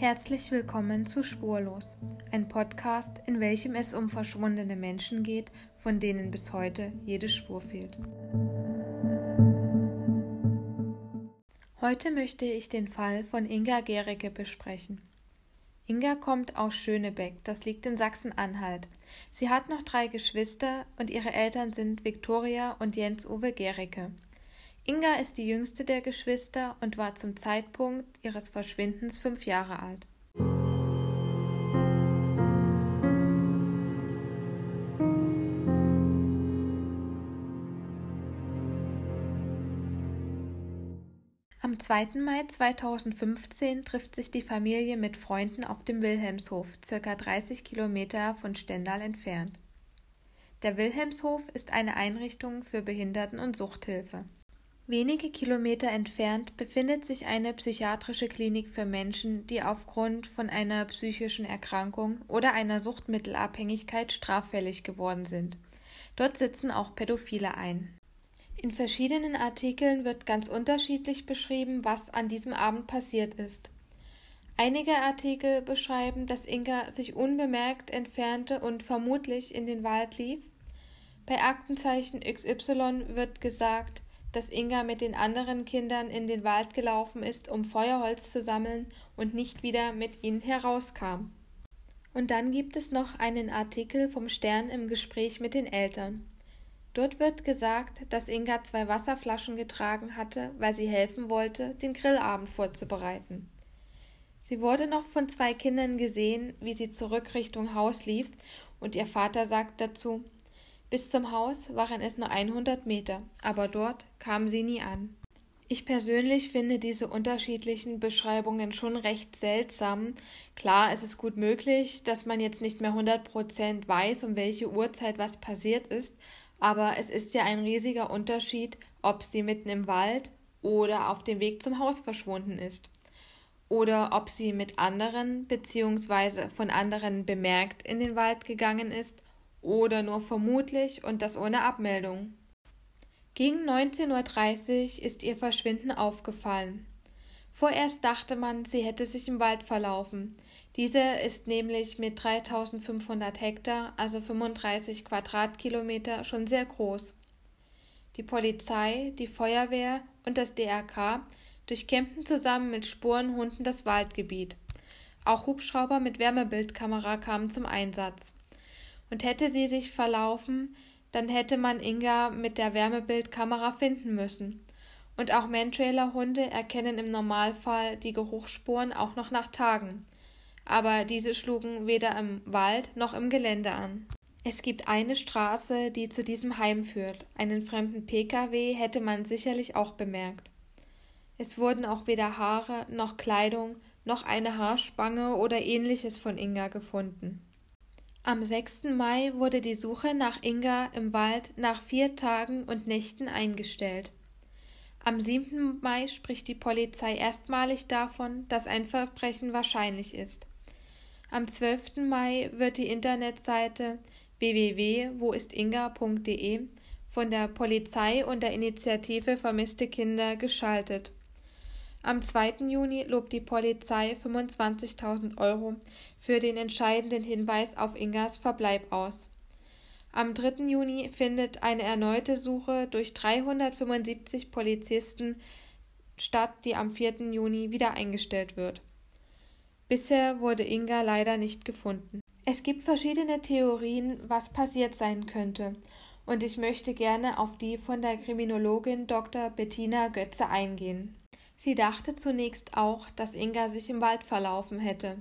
Herzlich willkommen zu Spurlos, ein Podcast, in welchem es um verschwundene Menschen geht, von denen bis heute jede Spur fehlt. Heute möchte ich den Fall von Inga Gericke besprechen. Inga kommt aus Schönebeck, das liegt in Sachsen-Anhalt. Sie hat noch drei Geschwister und ihre Eltern sind Viktoria und Jens-Uwe Gericke. Inga ist die jüngste der Geschwister und war zum Zeitpunkt ihres Verschwindens fünf Jahre alt. Am 2. Mai 2015 trifft sich die Familie mit Freunden auf dem Wilhelmshof, circa 30 Kilometer von Stendal entfernt. Der Wilhelmshof ist eine Einrichtung für Behinderten- und Suchthilfe. Wenige Kilometer entfernt befindet sich eine psychiatrische Klinik für Menschen, die aufgrund von einer psychischen Erkrankung oder einer Suchtmittelabhängigkeit straffällig geworden sind. Dort sitzen auch Pädophile ein. In verschiedenen Artikeln wird ganz unterschiedlich beschrieben, was an diesem Abend passiert ist. Einige Artikel beschreiben, dass Inga sich unbemerkt entfernte und vermutlich in den Wald lief. Bei Aktenzeichen XY wird gesagt, dass Inga mit den anderen Kindern in den Wald gelaufen ist, um Feuerholz zu sammeln und nicht wieder mit ihnen herauskam. Und dann gibt es noch einen Artikel vom Stern im Gespräch mit den Eltern. Dort wird gesagt, dass Inga zwei Wasserflaschen getragen hatte, weil sie helfen wollte, den Grillabend vorzubereiten. Sie wurde noch von zwei Kindern gesehen, wie sie zurück Richtung Haus lief, und ihr Vater sagt dazu, bis zum Haus waren es nur 100 Meter, aber dort kam sie nie an. Ich persönlich finde diese unterschiedlichen Beschreibungen schon recht seltsam. Klar, es ist gut möglich, dass man jetzt nicht mehr 100% weiß, um welche Uhrzeit was passiert ist, aber es ist ja ein riesiger Unterschied, ob sie mitten im Wald oder auf dem Weg zum Haus verschwunden ist. Oder ob sie mit anderen bzw. von anderen bemerkt in den Wald gegangen ist oder nur vermutlich und das ohne Abmeldung. Gegen 19.30 Uhr ist ihr Verschwinden aufgefallen. Vorerst dachte man, sie hätte sich im Wald verlaufen. Dieser ist nämlich mit 3500 Hektar, also 35 Quadratkilometer, schon sehr groß. Die Polizei, die Feuerwehr und das DRK durchkämmten zusammen mit Spurenhunden das Waldgebiet. Auch Hubschrauber mit Wärmebildkamera kamen zum Einsatz. Und hätte sie sich verlaufen, dann hätte man Inga mit der Wärmebildkamera finden müssen. Und auch Mantrailer-Hunde erkennen im Normalfall die Geruchsspuren auch noch nach Tagen. Aber diese schlugen weder im Wald noch im Gelände an. Es gibt eine Straße, die zu diesem Heim führt. Einen fremden Pkw hätte man sicherlich auch bemerkt. Es wurden auch weder Haare noch Kleidung noch eine Haarspange oder ähnliches von Inga gefunden. Am 6. Mai wurde die Suche nach Inga im Wald nach vier Tagen und Nächten eingestellt. Am 7. Mai spricht die Polizei erstmalig davon, dass ein Verbrechen wahrscheinlich ist. Am 12. Mai wird die Internetseite www.woistinga.de von der Polizei und der Initiative Vermisste Kinder geschaltet. Am 2. Juni lobt die Polizei 25.000 Euro für den entscheidenden Hinweis auf Ingas Verbleib aus. Am 3. Juni findet eine erneute Suche durch 375 Polizisten statt, die am 4. Juni wieder eingestellt wird. Bisher wurde Inga leider nicht gefunden. Es gibt verschiedene Theorien, was passiert sein könnte, und ich möchte gerne auf die von der Kriminologin Dr. Bettina Götze eingehen. Sie dachte zunächst auch, dass Inga sich im Wald verlaufen hätte.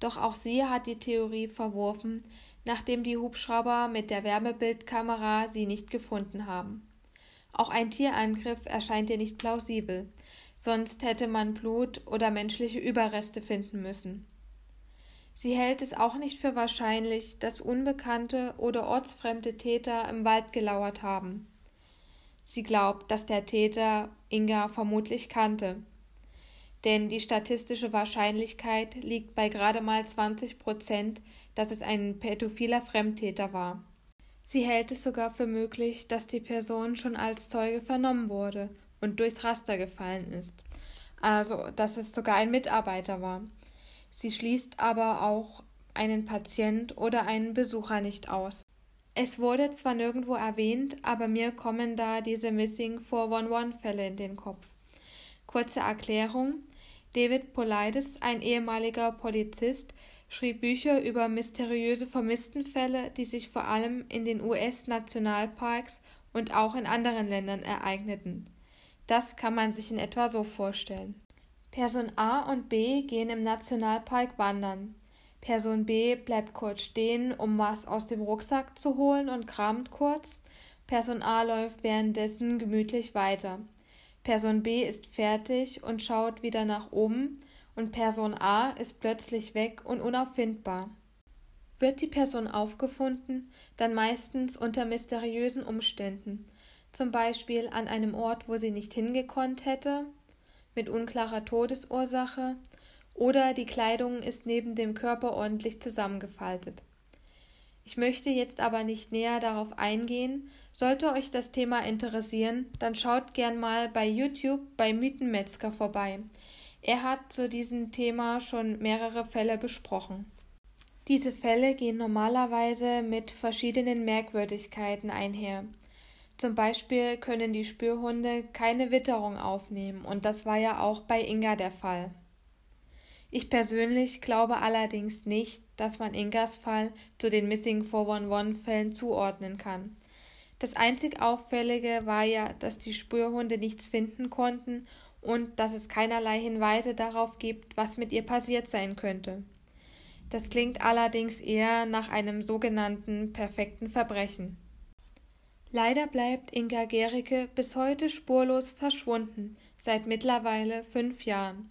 Doch auch sie hat die Theorie verworfen, nachdem die Hubschrauber mit der Wärmebildkamera sie nicht gefunden haben. Auch ein Tierangriff erscheint ihr nicht plausibel, sonst hätte man Blut oder menschliche Überreste finden müssen. Sie hält es auch nicht für wahrscheinlich, dass unbekannte oder ortsfremde Täter im Wald gelauert haben. Sie glaubt, dass der Täter Inga vermutlich kannte. Denn die statistische Wahrscheinlichkeit liegt bei gerade mal 20 Prozent, dass es ein pädophiler Fremdtäter war. Sie hält es sogar für möglich, dass die Person schon als Zeuge vernommen wurde und durchs Raster gefallen ist. Also, dass es sogar ein Mitarbeiter war. Sie schließt aber auch einen Patient oder einen Besucher nicht aus. Es wurde zwar nirgendwo erwähnt, aber mir kommen da diese Missing 411-Fälle in den Kopf. Kurze Erklärung. David Polides, ein ehemaliger Polizist, schrieb Bücher über mysteriöse Vermisstenfälle, die sich vor allem in den US-Nationalparks und auch in anderen Ländern ereigneten. Das kann man sich in etwa so vorstellen. Person A und B gehen im Nationalpark wandern. Person B bleibt kurz stehen, um was aus dem Rucksack zu holen und kramt kurz. Person A läuft währenddessen gemütlich weiter. Person B ist fertig und schaut wieder nach oben und Person A ist plötzlich weg und unauffindbar. Wird die Person aufgefunden, dann meistens unter mysteriösen Umständen, zum Beispiel an einem Ort, wo sie nicht hingekonnt hätte, mit unklarer Todesursache, oder die Kleidung ist neben dem Körper ordentlich zusammengefaltet. Ich möchte jetzt aber nicht näher darauf eingehen. Sollte euch das Thema interessieren, dann schaut gern mal bei YouTube bei Mythenmetzger vorbei. Er hat zu diesem Thema schon mehrere Fälle besprochen. Diese Fälle gehen normalerweise mit verschiedenen Merkwürdigkeiten einher. Zum Beispiel können die Spürhunde keine Witterung aufnehmen, und das war ja auch bei Inga der Fall. Ich persönlich glaube allerdings nicht, dass man Ingas Fall zu den Missing 411-Fällen zuordnen kann. Das einzig Auffällige war ja, dass die Spürhunde nichts finden konnten und dass es keinerlei Hinweise darauf gibt, was mit ihr passiert sein könnte. Das klingt allerdings eher nach einem sogenannten perfekten Verbrechen. Leider bleibt Inga Gericke bis heute spurlos verschwunden, seit mittlerweile fünf Jahren.